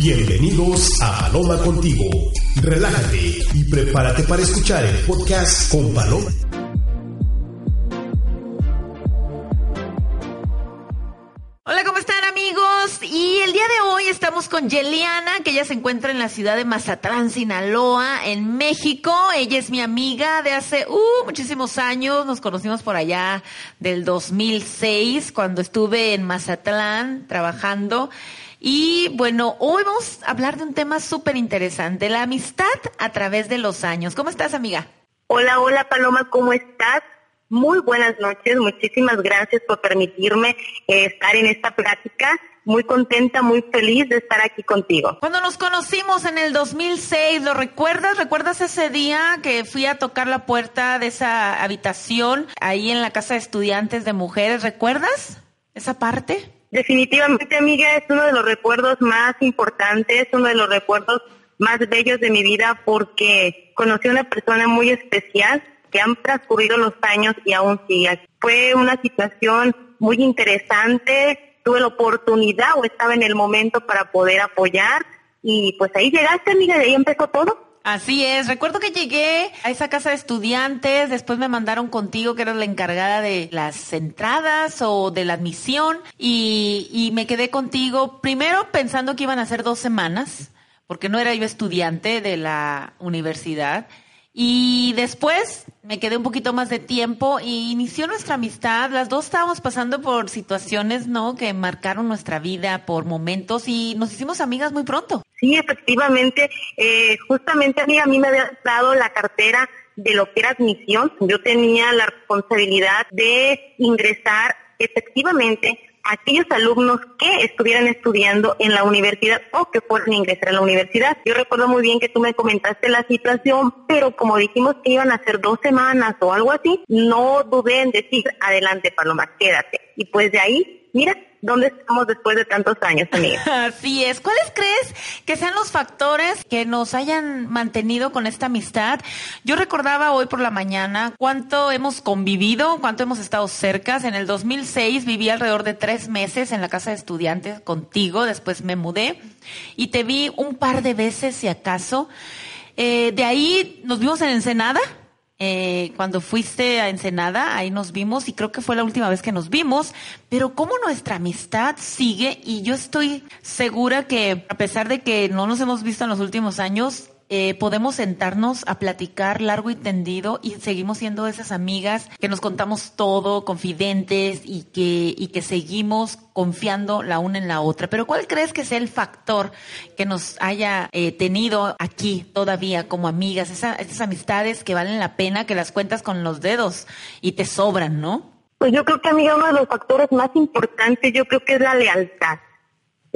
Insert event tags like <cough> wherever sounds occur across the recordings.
Bienvenidos a Paloma Contigo. Relájate y prepárate para escuchar el podcast con Paloma. Hola, ¿cómo están amigos? Y el día de hoy estamos con Yeliana, que ella se encuentra en la ciudad de Mazatlán, Sinaloa, en México. Ella es mi amiga de hace uh, muchísimos años. Nos conocimos por allá del 2006, cuando estuve en Mazatlán trabajando. Y bueno, hoy vamos a hablar de un tema súper interesante, la amistad a través de los años. ¿Cómo estás, amiga? Hola, hola Paloma, ¿cómo estás? Muy buenas noches, muchísimas gracias por permitirme eh, estar en esta plática. Muy contenta, muy feliz de estar aquí contigo. Cuando nos conocimos en el 2006, ¿lo recuerdas? ¿Recuerdas ese día que fui a tocar la puerta de esa habitación ahí en la casa de estudiantes de mujeres? ¿Recuerdas esa parte? Definitivamente, amiga, es uno de los recuerdos más importantes, uno de los recuerdos más bellos de mi vida porque conocí a una persona muy especial que han transcurrido los años y aún sigue. Fue una situación muy interesante, tuve la oportunidad o estaba en el momento para poder apoyar y pues ahí llegaste, amiga, de ahí empezó todo. Así es, recuerdo que llegué a esa casa de estudiantes, después me mandaron contigo que eras la encargada de las entradas o de la admisión y, y me quedé contigo primero pensando que iban a ser dos semanas, porque no era yo estudiante de la universidad y después me quedé un poquito más de tiempo y inició nuestra amistad. Las dos estábamos pasando por situaciones, ¿no? Que marcaron nuestra vida por momentos y nos hicimos amigas muy pronto. Sí, efectivamente. Eh, justamente a mí, me había dado la cartera de lo que era admisión. Yo tenía la responsabilidad de ingresar efectivamente aquellos alumnos que estuvieran estudiando en la universidad o que fueran a ingresar a la universidad. Yo recuerdo muy bien que tú me comentaste la situación, pero como dijimos que iban a ser dos semanas o algo así, no dudé en decir, adelante Paloma, quédate. Y pues de ahí, mira, ¿Dónde estamos después de tantos años, amiga? <laughs> Así es. ¿Cuáles crees que sean los factores que nos hayan mantenido con esta amistad? Yo recordaba hoy por la mañana cuánto hemos convivido, cuánto hemos estado cercas. En el 2006 viví alrededor de tres meses en la casa de estudiantes contigo, después me mudé y te vi un par de veces, si acaso. Eh, de ahí nos vimos en Ensenada eh, cuando fuiste a Ensenada, ahí nos vimos y creo que fue la última vez que nos vimos, pero cómo nuestra amistad sigue y yo estoy segura que a pesar de que no nos hemos visto en los últimos años, eh, podemos sentarnos a platicar largo y tendido y seguimos siendo esas amigas que nos contamos todo, confidentes y que, y que seguimos confiando la una en la otra. Pero ¿cuál crees que sea el factor que nos haya eh, tenido aquí todavía como amigas? esas amistades que valen la pena, que las cuentas con los dedos y te sobran, ¿no? Pues yo creo que, amiga, uno de los factores más importantes, yo creo que es la lealtad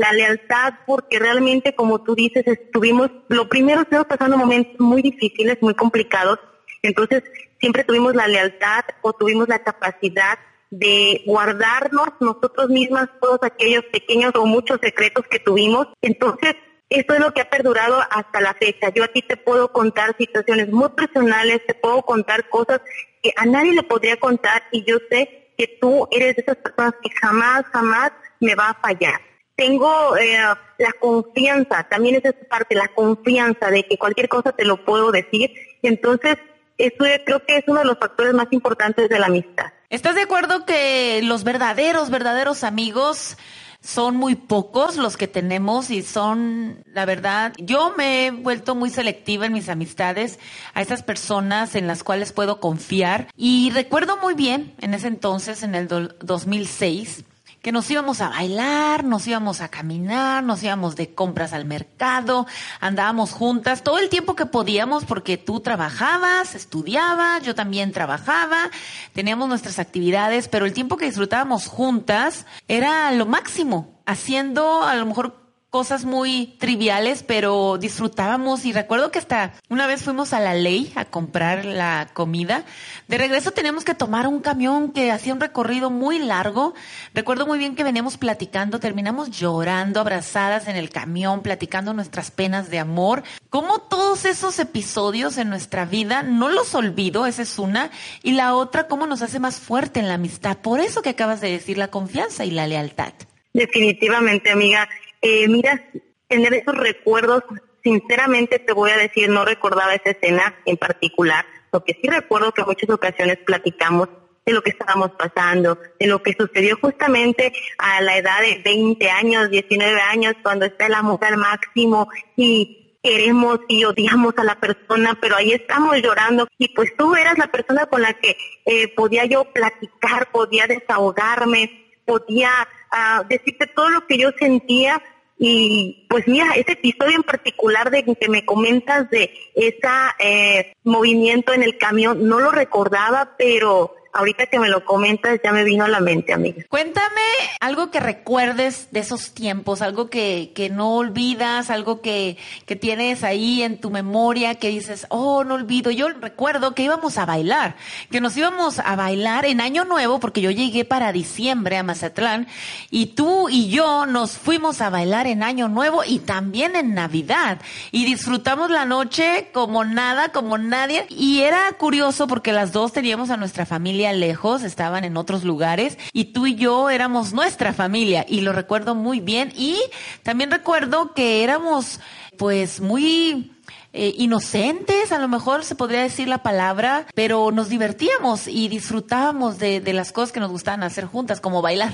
la lealtad, porque realmente, como tú dices, estuvimos, lo primero estuvimos pasando momentos muy difíciles, muy complicados, entonces siempre tuvimos la lealtad o tuvimos la capacidad de guardarnos nosotros mismas todos aquellos pequeños o muchos secretos que tuvimos. Entonces, esto es lo que ha perdurado hasta la fecha. Yo a ti te puedo contar situaciones muy personales, te puedo contar cosas que a nadie le podría contar y yo sé que tú eres de esas personas que jamás, jamás me va a fallar tengo eh, la confianza, también es esa parte, la confianza de que cualquier cosa te lo puedo decir. Entonces, eso creo que es uno de los factores más importantes de la amistad. ¿Estás de acuerdo que los verdaderos, verdaderos amigos son muy pocos los que tenemos y son, la verdad, yo me he vuelto muy selectiva en mis amistades a esas personas en las cuales puedo confiar. Y recuerdo muy bien, en ese entonces, en el 2006, que nos íbamos a bailar, nos íbamos a caminar, nos íbamos de compras al mercado, andábamos juntas todo el tiempo que podíamos porque tú trabajabas, estudiabas, yo también trabajaba, teníamos nuestras actividades, pero el tiempo que disfrutábamos juntas era lo máximo, haciendo a lo mejor cosas muy triviales, pero disfrutábamos y recuerdo que hasta una vez fuimos a la ley a comprar la comida. De regreso teníamos que tomar un camión que hacía un recorrido muy largo. Recuerdo muy bien que veníamos platicando, terminamos llorando, abrazadas en el camión, platicando nuestras penas de amor. Como todos esos episodios en nuestra vida, no los olvido, esa es una. Y la otra, cómo nos hace más fuerte en la amistad. Por eso que acabas de decir, la confianza y la lealtad. Definitivamente, amiga. Eh, mira, tener esos recuerdos. Sinceramente te voy a decir, no recordaba esa escena en particular. Lo que sí recuerdo que en muchas ocasiones platicamos de lo que estábamos pasando, de lo que sucedió justamente a la edad de 20 años, 19 años, cuando está el amor al máximo y queremos y odiamos a la persona, pero ahí estamos llorando y pues tú eras la persona con la que eh, podía yo platicar, podía desahogarme, podía uh, decirte todo lo que yo sentía y pues mira, ese episodio en particular de que me comentas de ese eh, movimiento en el camión, no lo recordaba, pero ahorita que me lo comentas ya me vino a la mente, amiga. Cuéntame algo que recuerdes de esos tiempos, algo que, que no olvidas, algo que, que tienes ahí en tu memoria que dices, oh, no olvido. Yo recuerdo que íbamos a bailar, que nos íbamos a bailar en Año Nuevo, porque yo llegué para diciembre a Mazatlán, y tú y yo nos fuimos a bailar en Año Nuevo y también en Navidad. Y disfrutamos la noche como nada, como nadie. Y era curioso porque las dos teníamos a nuestra familia lejos, estaban en otros lugares y tú y yo éramos nuestra familia y lo recuerdo muy bien y también recuerdo que éramos pues muy eh, inocentes, a lo mejor se podría decir la palabra, pero nos divertíamos y disfrutábamos de, de las cosas que nos gustaban hacer juntas, como bailar.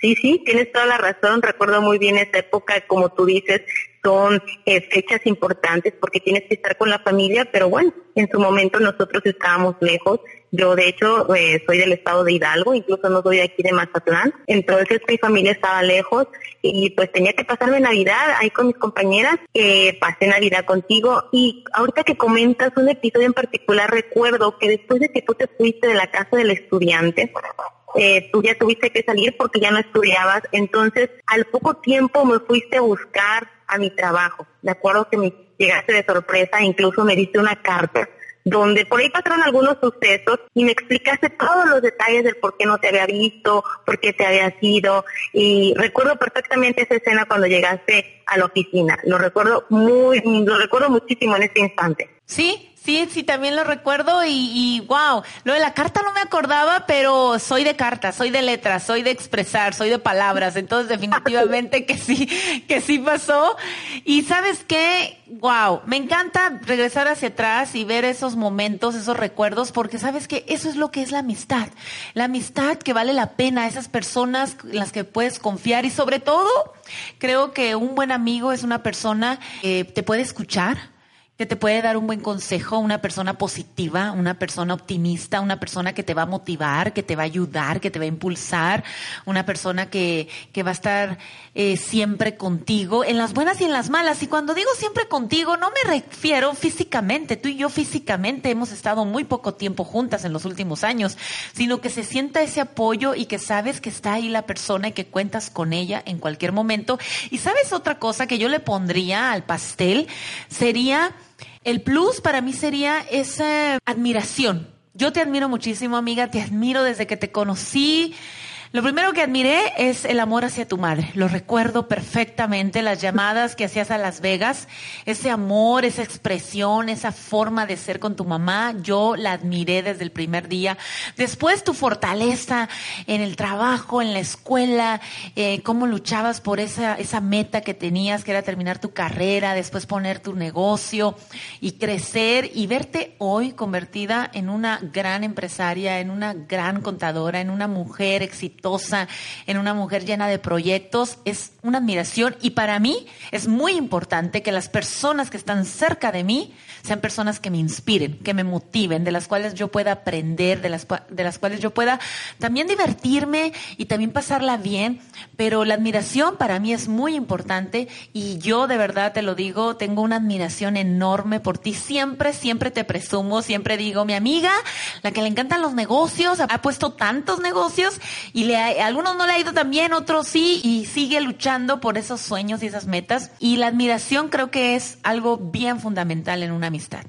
Sí, sí, tienes toda la razón. Recuerdo muy bien esa época, como tú dices, son eh, fechas importantes porque tienes que estar con la familia, pero bueno, en su momento nosotros estábamos lejos. Yo, de hecho, eh, soy del estado de Hidalgo, incluso no soy aquí de Mazatlán. Entonces, mi familia estaba lejos y pues tenía que pasarme Navidad ahí con mis compañeras. Eh, pasé Navidad contigo y ahorita que comentas un episodio en particular, recuerdo que después de que tú te fuiste de la casa del estudiante, eh, tú ya tuviste que salir porque ya no estudiabas, entonces al poco tiempo me fuiste a buscar a mi trabajo. De acuerdo que me llegaste de sorpresa, incluso me diste una carta donde por ahí pasaron algunos sucesos y me explicaste todos los detalles del por qué no te había visto, por qué te había ido y recuerdo perfectamente esa escena cuando llegaste a la oficina. Lo recuerdo muy, lo recuerdo muchísimo en este instante. Sí, Sí, sí, también lo recuerdo y, wow, lo de la carta no me acordaba, pero soy de cartas, soy de letras, soy de expresar, soy de palabras, entonces definitivamente que sí, que sí pasó. Y sabes qué, wow, me encanta regresar hacia atrás y ver esos momentos, esos recuerdos, porque sabes que eso es lo que es la amistad, la amistad que vale la pena, esas personas en las que puedes confiar y sobre todo, creo que un buen amigo es una persona que te puede escuchar que te puede dar un buen consejo, una persona positiva, una persona optimista, una persona que te va a motivar, que te va a ayudar, que te va a impulsar, una persona que, que va a estar eh, siempre contigo, en las buenas y en las malas. Y cuando digo siempre contigo, no me refiero físicamente, tú y yo físicamente hemos estado muy poco tiempo juntas en los últimos años, sino que se sienta ese apoyo y que sabes que está ahí la persona y que cuentas con ella en cualquier momento. Y sabes otra cosa que yo le pondría al pastel, sería el plus para mí sería esa admiración. Yo te admiro muchísimo, amiga, te admiro desde que te conocí. Lo primero que admiré es el amor hacia tu madre. Lo recuerdo perfectamente, las llamadas que hacías a Las Vegas, ese amor, esa expresión, esa forma de ser con tu mamá, yo la admiré desde el primer día. Después tu fortaleza en el trabajo, en la escuela, eh, cómo luchabas por esa, esa meta que tenías, que era terminar tu carrera, después poner tu negocio y crecer y verte hoy convertida en una gran empresaria, en una gran contadora, en una mujer exitosa en una mujer llena de proyectos, es una admiración y para mí es muy importante que las personas que están cerca de mí sean personas que me inspiren, que me motiven, de las cuales yo pueda aprender, de las, de las cuales yo pueda también divertirme y también pasarla bien, pero la admiración para mí es muy importante y yo de verdad te lo digo, tengo una admiración enorme por ti, siempre, siempre te presumo, siempre digo, mi amiga, la que le encantan los negocios, ha puesto tantos negocios y le ha, algunos no le ha ido tan bien, otros sí, y sigue luchando por esos sueños y esas metas. Y la admiración creo que es algo bien fundamental en una amistad.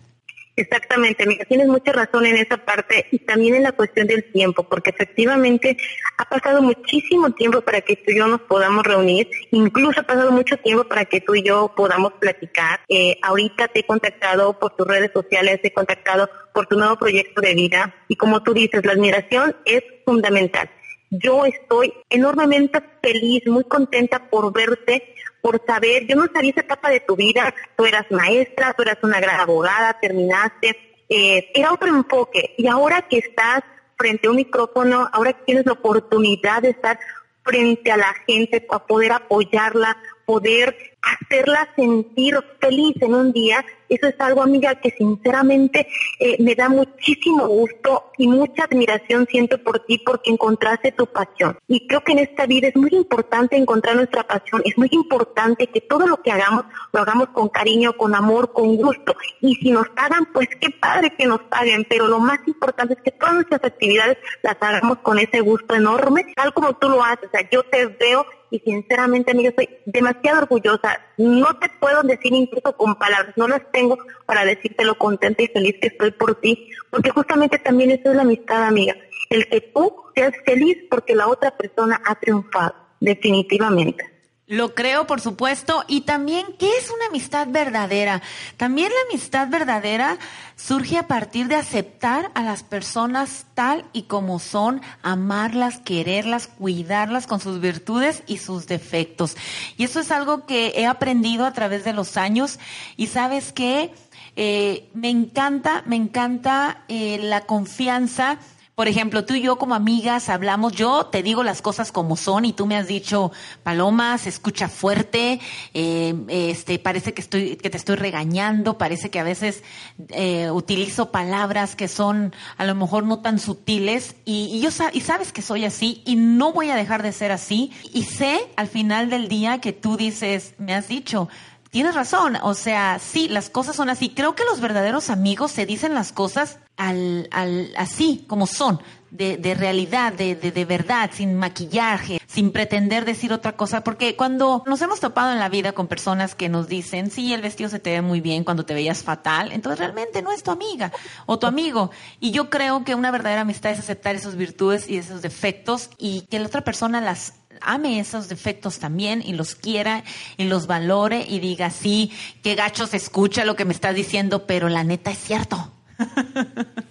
Exactamente, mira, tienes mucha razón en esa parte y también en la cuestión del tiempo, porque efectivamente ha pasado muchísimo tiempo para que tú y yo nos podamos reunir, incluso ha pasado mucho tiempo para que tú y yo podamos platicar. Eh, ahorita te he contactado por tus redes sociales, te he contactado por tu nuevo proyecto de vida y como tú dices, la admiración es fundamental. Yo estoy enormemente feliz, muy contenta por verte, por saber, yo no sabía esa etapa de tu vida, tú eras maestra, tú eras una gran abogada, terminaste, eh, era otro enfoque. Y ahora que estás frente a un micrófono, ahora que tienes la oportunidad de estar frente a la gente, a poder apoyarla, poder hacerla sentir feliz en un día, eso es algo, amiga, que sinceramente eh, me da muchísimo gusto y mucha admiración siento por ti porque encontraste tu pasión. Y creo que en esta vida es muy importante encontrar nuestra pasión, es muy importante que todo lo que hagamos lo hagamos con cariño, con amor, con gusto. Y si nos pagan, pues qué padre que nos paguen, pero lo más importante es que todas nuestras actividades las hagamos con ese gusto enorme, tal como tú lo haces. O sea, yo te veo y sinceramente, amiga, estoy demasiado orgullosa. No te puedo decir incluso con palabras, no las tengo para decirte lo contenta y feliz que estoy por ti, porque justamente también eso es la amistad, amiga. El que tú seas feliz porque la otra persona ha triunfado, definitivamente. Lo creo, por supuesto. Y también, ¿qué es una amistad verdadera? También la amistad verdadera surge a partir de aceptar a las personas tal y como son, amarlas, quererlas, cuidarlas con sus virtudes y sus defectos. Y eso es algo que he aprendido a través de los años. Y sabes qué? Eh, me encanta, me encanta eh, la confianza por ejemplo, tú y yo como amigas hablamos, yo te digo las cosas como son y tú me has dicho, Paloma, se escucha fuerte, eh, este, parece que estoy, que te estoy regañando, parece que a veces eh, utilizo palabras que son a lo mejor no tan sutiles y, y yo y sabes que soy así y no voy a dejar de ser así y sé al final del día que tú dices, me has dicho, Tienes razón, o sea, sí, las cosas son así. Creo que los verdaderos amigos se dicen las cosas al, al, así, como son, de, de realidad, de, de, verdad, sin maquillaje, sin pretender decir otra cosa, porque cuando nos hemos topado en la vida con personas que nos dicen, sí, el vestido se te ve muy bien cuando te veías fatal, entonces realmente no es tu amiga o tu amigo. Y yo creo que una verdadera amistad es aceptar esas virtudes y esos defectos y que la otra persona las ame esos defectos también y los quiera y los valore y diga, sí, qué gacho se escucha lo que me estás diciendo, pero la neta es cierto. <laughs>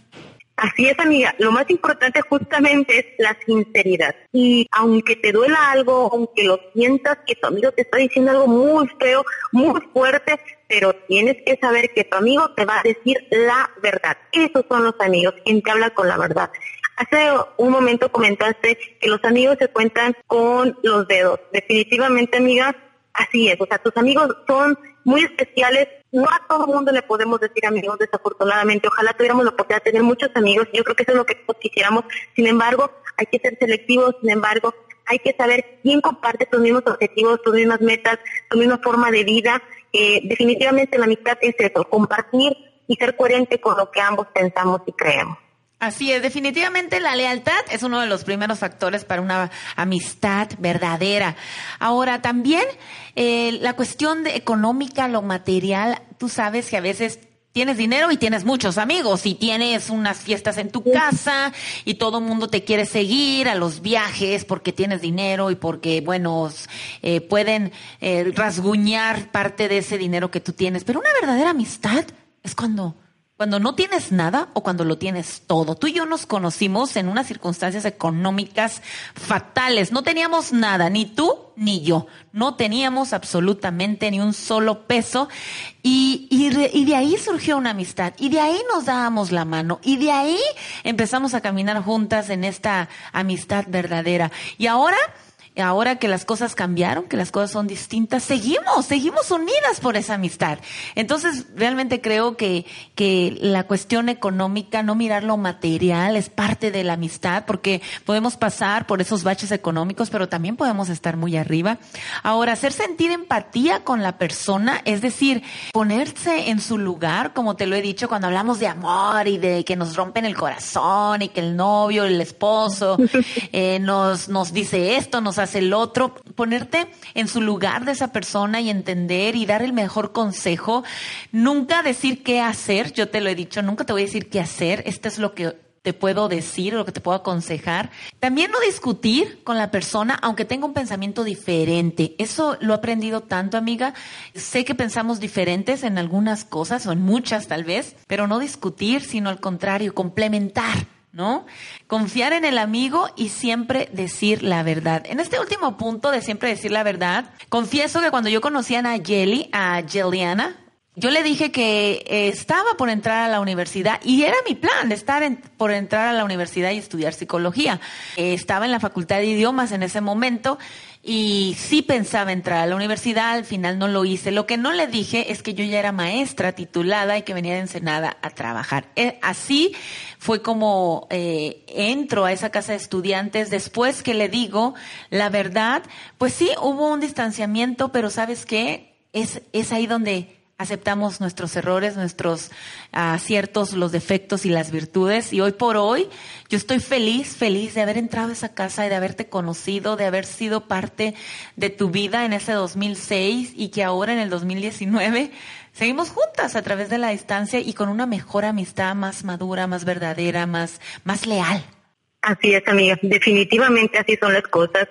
Así es, amiga. Lo más importante justamente es la sinceridad. Y aunque te duela algo, aunque lo sientas que tu amigo te está diciendo algo muy feo, muy fuerte, pero tienes que saber que tu amigo te va a decir la verdad. Esos son los amigos, quien te habla con la verdad. Hace un momento comentaste que los amigos se cuentan con los dedos. Definitivamente, amigas, así es. O sea, tus amigos son muy especiales. No a todo el mundo le podemos decir amigos, desafortunadamente. Ojalá tuviéramos la oportunidad de tener muchos amigos. Yo creo que eso es lo que quisiéramos. Sin embargo, hay que ser selectivos. Sin embargo, hay que saber quién comparte tus mismos objetivos, tus mismas metas, tu misma forma de vida. Eh, definitivamente la amistad es eso, compartir y ser coherente con lo que ambos pensamos y creemos. Así es, definitivamente la lealtad es uno de los primeros factores para una amistad verdadera. Ahora, también eh, la cuestión de económica, lo material, tú sabes que a veces tienes dinero y tienes muchos amigos y tienes unas fiestas en tu casa y todo el mundo te quiere seguir a los viajes porque tienes dinero y porque, bueno, eh, pueden eh, rasguñar parte de ese dinero que tú tienes. Pero una verdadera amistad es cuando cuando no tienes nada o cuando lo tienes todo. Tú y yo nos conocimos en unas circunstancias económicas fatales. No teníamos nada, ni tú ni yo. No teníamos absolutamente ni un solo peso. Y, y, de ahí surgió una amistad. Y de ahí nos dábamos la mano. Y de ahí empezamos a caminar juntas en esta amistad verdadera. Y ahora ahora que las cosas cambiaron, que las cosas son distintas, seguimos, seguimos unidas por esa amistad. Entonces, realmente creo que, que la cuestión económica, no mirar lo material, es parte de la amistad, porque podemos pasar por esos baches económicos, pero también podemos estar muy arriba. Ahora, hacer sentir empatía con la persona, es decir, ponerse en su lugar, como te lo he dicho, cuando hablamos de amor y de que nos rompen el corazón y que el novio, el esposo, <laughs> eh, nos, nos dice esto, nos hace el otro, ponerte en su lugar de esa persona y entender y dar el mejor consejo. Nunca decir qué hacer, yo te lo he dicho, nunca te voy a decir qué hacer, esto es lo que te puedo decir, lo que te puedo aconsejar. También no discutir con la persona, aunque tenga un pensamiento diferente. Eso lo he aprendido tanto, amiga. Sé que pensamos diferentes en algunas cosas, o en muchas tal vez, pero no discutir, sino al contrario, complementar ¿no? Confiar en el amigo y siempre decir la verdad. En este último punto de siempre decir la verdad, confieso que cuando yo conocí a Nayeli, a Jeliana, yo le dije que eh, estaba por entrar a la universidad y era mi plan de estar por entrar a la universidad y estudiar psicología. Eh, estaba en la facultad de idiomas en ese momento y sí pensaba entrar a la universidad, al final no lo hice. Lo que no le dije es que yo ya era maestra titulada y que venía de Ensenada a trabajar. Eh, así fue como entro a esa casa de estudiantes. Después que le digo la verdad, pues sí, hubo un distanciamiento, pero ¿sabes qué? Es, es ahí donde aceptamos nuestros errores, nuestros aciertos, los defectos y las virtudes. Y hoy por hoy yo estoy feliz, feliz de haber entrado a esa casa y de haberte conocido, de haber sido parte de tu vida en ese 2006 y que ahora en el 2019 seguimos juntas a través de la distancia y con una mejor amistad más madura, más verdadera, más, más leal. Así es, amiga. Definitivamente así son las cosas.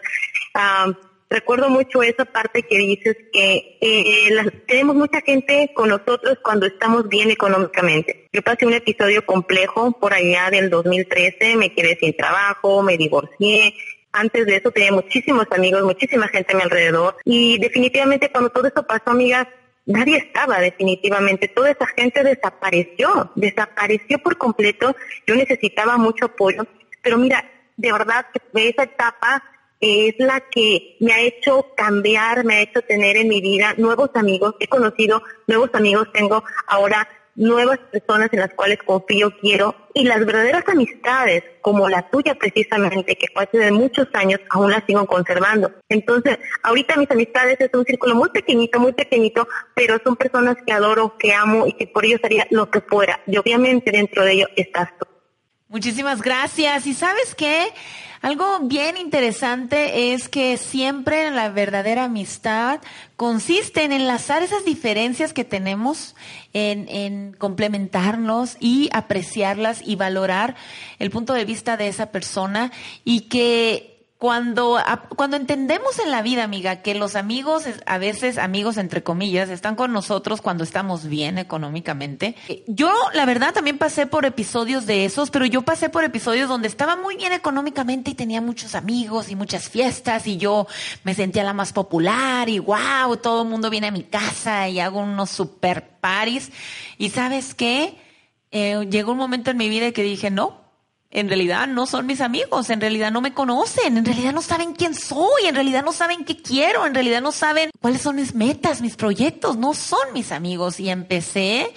Ah, recuerdo mucho esa parte que dices que eh, tenemos mucha gente con nosotros cuando estamos bien económicamente. Yo pasé un episodio complejo por allá del 2013, me quedé sin trabajo, me divorcié. Antes de eso tenía muchísimos amigos, muchísima gente a mi alrededor y definitivamente cuando todo eso pasó, amigas, nadie estaba definitivamente, toda esa gente desapareció, desapareció por completo. Yo necesitaba mucho apoyo, pero mira, de verdad que esa etapa es la que me ha hecho cambiar, me ha hecho tener en mi vida nuevos amigos. He conocido nuevos amigos, tengo ahora nuevas personas en las cuales confío, quiero, y las verdaderas amistades, como la tuya precisamente, que fue hace de muchos años, aún las sigo conservando. Entonces, ahorita mis amistades es un círculo muy pequeñito, muy pequeñito, pero son personas que adoro, que amo y que por ellos haría lo que fuera. Y obviamente dentro de ello estás tú. Muchísimas gracias. ¿Y sabes qué? Algo bien interesante es que siempre la verdadera amistad consiste en enlazar esas diferencias que tenemos, en, en, complementarnos y apreciarlas y valorar el punto de vista de esa persona y que cuando, cuando entendemos en la vida, amiga, que los amigos, a veces amigos entre comillas, están con nosotros cuando estamos bien económicamente. Yo, la verdad, también pasé por episodios de esos, pero yo pasé por episodios donde estaba muy bien económicamente y tenía muchos amigos y muchas fiestas y yo me sentía la más popular y wow, todo el mundo viene a mi casa y hago unos super paris. Y sabes qué? Eh, llegó un momento en mi vida que dije, no, en realidad no son mis amigos, en realidad no me conocen, en realidad no saben quién soy, en realidad no saben qué quiero, en realidad no saben cuáles son mis metas, mis proyectos, no son mis amigos. Y empecé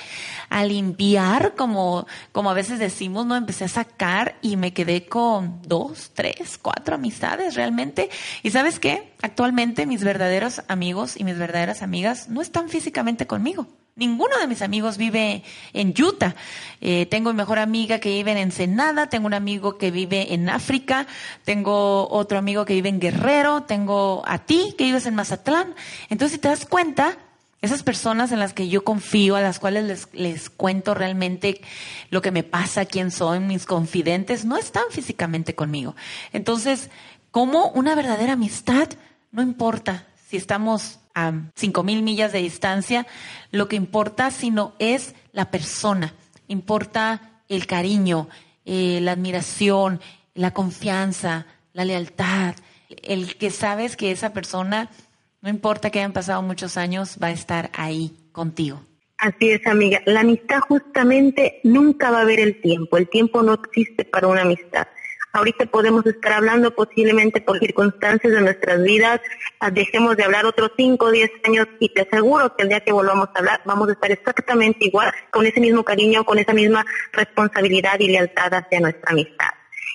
a limpiar, como, como a veces decimos, ¿no? Empecé a sacar y me quedé con dos, tres, cuatro amistades realmente. Y sabes qué? Actualmente mis verdaderos amigos y mis verdaderas amigas no están físicamente conmigo. Ninguno de mis amigos vive en Utah. Eh, tengo mi mejor amiga que vive en Ensenada, tengo un amigo que vive en África, tengo otro amigo que vive en Guerrero, tengo a ti que vives en Mazatlán. Entonces, si te das cuenta, esas personas en las que yo confío, a las cuales les, les cuento realmente lo que me pasa, quién son, mis confidentes, no están físicamente conmigo. Entonces, como una verdadera amistad, no importa si estamos a cinco mil millas de distancia, lo que importa sino es la persona, importa el cariño, eh, la admiración, la confianza, la lealtad, el que sabes que esa persona, no importa que hayan pasado muchos años, va a estar ahí contigo. Así es, amiga. La amistad justamente nunca va a ver el tiempo. El tiempo no existe para una amistad. Ahorita podemos estar hablando posiblemente por circunstancias de nuestras vidas, ah, dejemos de hablar otros 5 o 10 años y te aseguro que el día que volvamos a hablar vamos a estar exactamente igual, con ese mismo cariño, con esa misma responsabilidad y lealtad hacia nuestra amistad.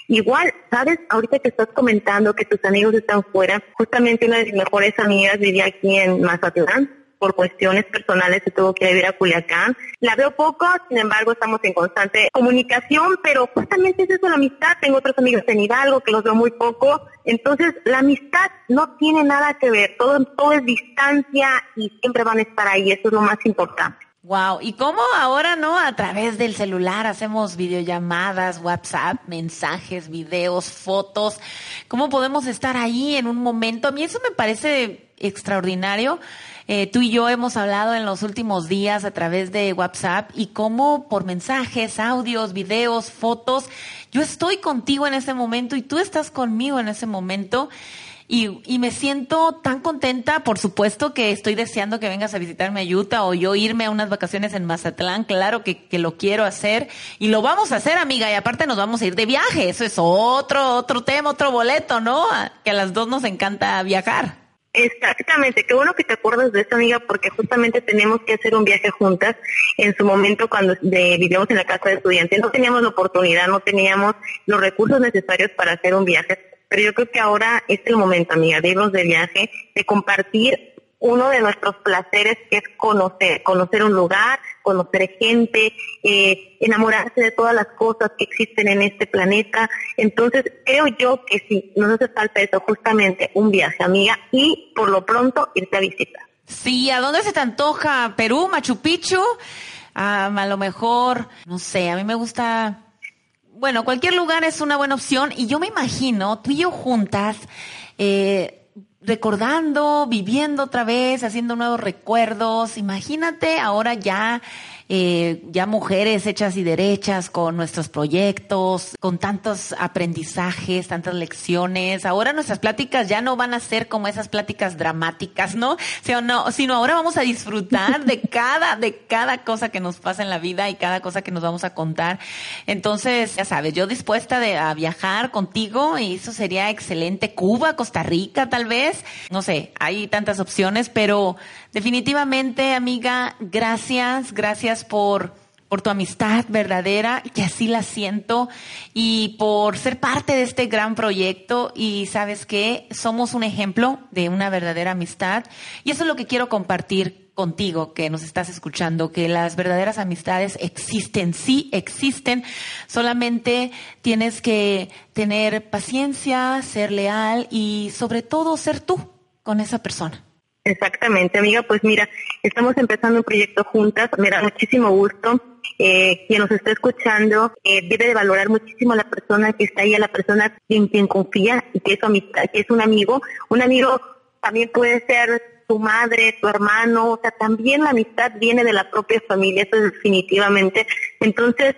Igual, ¿sabes? Ahorita que estás comentando que tus amigos están fuera, justamente una de mis mejores amigas vivía aquí en Mazatlán por cuestiones personales se tuvo que ir a Culiacán. La veo poco, sin embargo estamos en constante comunicación, pero justamente es eso la amistad. Tengo otros amigos en Hidalgo que los veo muy poco. Entonces la amistad no tiene nada que ver, todo, todo es distancia y siempre van a estar ahí, eso es lo más importante. Wow, ¿y cómo ahora no? A través del celular hacemos videollamadas, WhatsApp, mensajes, videos, fotos. ¿Cómo podemos estar ahí en un momento? A mí eso me parece extraordinario. Eh, tú y yo hemos hablado en los últimos días a través de WhatsApp y cómo por mensajes, audios, videos, fotos, yo estoy contigo en ese momento y tú estás conmigo en ese momento. Y, y, me siento tan contenta, por supuesto que estoy deseando que vengas a visitarme a Utah o yo irme a unas vacaciones en Mazatlán, claro que, que, lo quiero hacer y lo vamos a hacer amiga y aparte nos vamos a ir de viaje, eso es otro, otro tema, otro boleto, ¿no? Que a las dos nos encanta viajar. Exactamente, qué bueno que te acuerdas de eso, amiga, porque justamente tenemos que hacer un viaje juntas. En su momento, cuando vivíamos en la casa de estudiantes, no teníamos la oportunidad, no teníamos los recursos necesarios para hacer un viaje, pero yo creo que ahora es el momento, amiga, de irnos de viaje, de compartir uno de nuestros placeres es conocer, conocer un lugar, conocer gente, eh, enamorarse de todas las cosas que existen en este planeta. Entonces, creo yo que sí, nos hace falta eso, justamente un viaje, amiga, y por lo pronto irte a visitar. Sí, ¿a dónde se te antoja? ¿Perú, Machu Picchu? Ah, a lo mejor, no sé, a mí me gusta bueno, cualquier lugar es una buena opción y yo me imagino tú y yo juntas eh, recordando, viviendo otra vez, haciendo nuevos recuerdos. Imagínate ahora ya eh, ya mujeres hechas y derechas con nuestros proyectos, con tantos aprendizajes, tantas lecciones. Ahora nuestras pláticas ya no van a ser como esas pláticas dramáticas, ¿no? Sino, sino ahora vamos a disfrutar de <laughs> cada, de cada cosa que nos pasa en la vida y cada cosa que nos vamos a contar. Entonces, ya sabes, yo dispuesta de, a viajar contigo y eso sería excelente. Cuba, Costa Rica, tal vez. No sé, hay tantas opciones, pero definitivamente, amiga, gracias, gracias por, por tu amistad verdadera, que así la siento, y por ser parte de este gran proyecto. Y sabes que somos un ejemplo de una verdadera amistad. Y eso es lo que quiero compartir contigo que nos estás escuchando, que las verdaderas amistades existen, sí existen, solamente tienes que tener paciencia, ser leal y sobre todo ser tú con esa persona. Exactamente, amiga. Pues mira, estamos empezando un proyecto juntas. Me da muchísimo gusto. Eh, quien nos está escuchando eh, debe de valorar muchísimo a la persona que está ahí, a la persona en quien confía y que es amistad, que es un amigo. Un amigo también puede ser tu madre, tu hermano, o sea, también la amistad viene de la propia familia, eso es definitivamente. Entonces,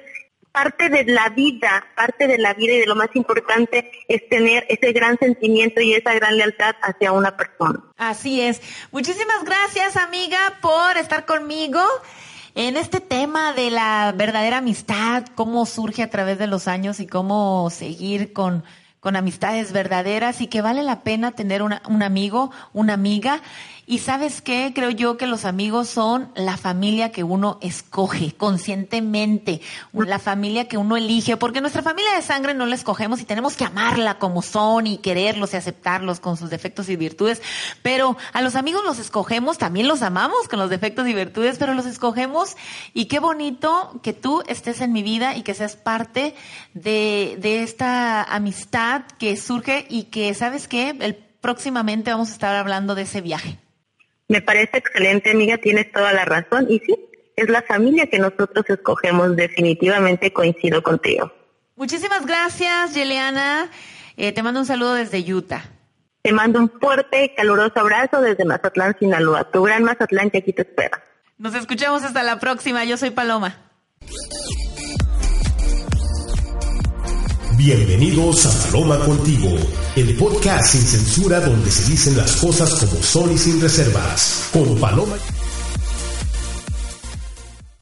parte de la vida, parte de la vida y de lo más importante es tener ese gran sentimiento y esa gran lealtad hacia una persona. Así es. Muchísimas gracias, amiga, por estar conmigo en este tema de la verdadera amistad, cómo surge a través de los años y cómo seguir con con amistades verdaderas y que vale la pena tener un amigo, una amiga. Y sabes qué, creo yo que los amigos son la familia que uno escoge conscientemente, la familia que uno elige, porque nuestra familia de sangre no la escogemos y tenemos que amarla como son y quererlos y aceptarlos con sus defectos y virtudes, pero a los amigos los escogemos, también los amamos con los defectos y virtudes, pero los escogemos y qué bonito que tú estés en mi vida y que seas parte de, de esta amistad que surge y que, ¿sabes qué? El, próximamente vamos a estar hablando de ese viaje. Me parece excelente, amiga, tienes toda la razón. Y sí, es la familia que nosotros escogemos, definitivamente coincido contigo. Muchísimas gracias, Yeliana. Eh, te mando un saludo desde Utah. Te mando un fuerte y caluroso abrazo desde Mazatlán, Sinaloa. Tu gran Mazatlán que aquí te espera. Nos escuchamos hasta la próxima. Yo soy Paloma. Bienvenidos a Paloma Contigo, el podcast sin censura donde se dicen las cosas como son y sin reservas, con Paloma.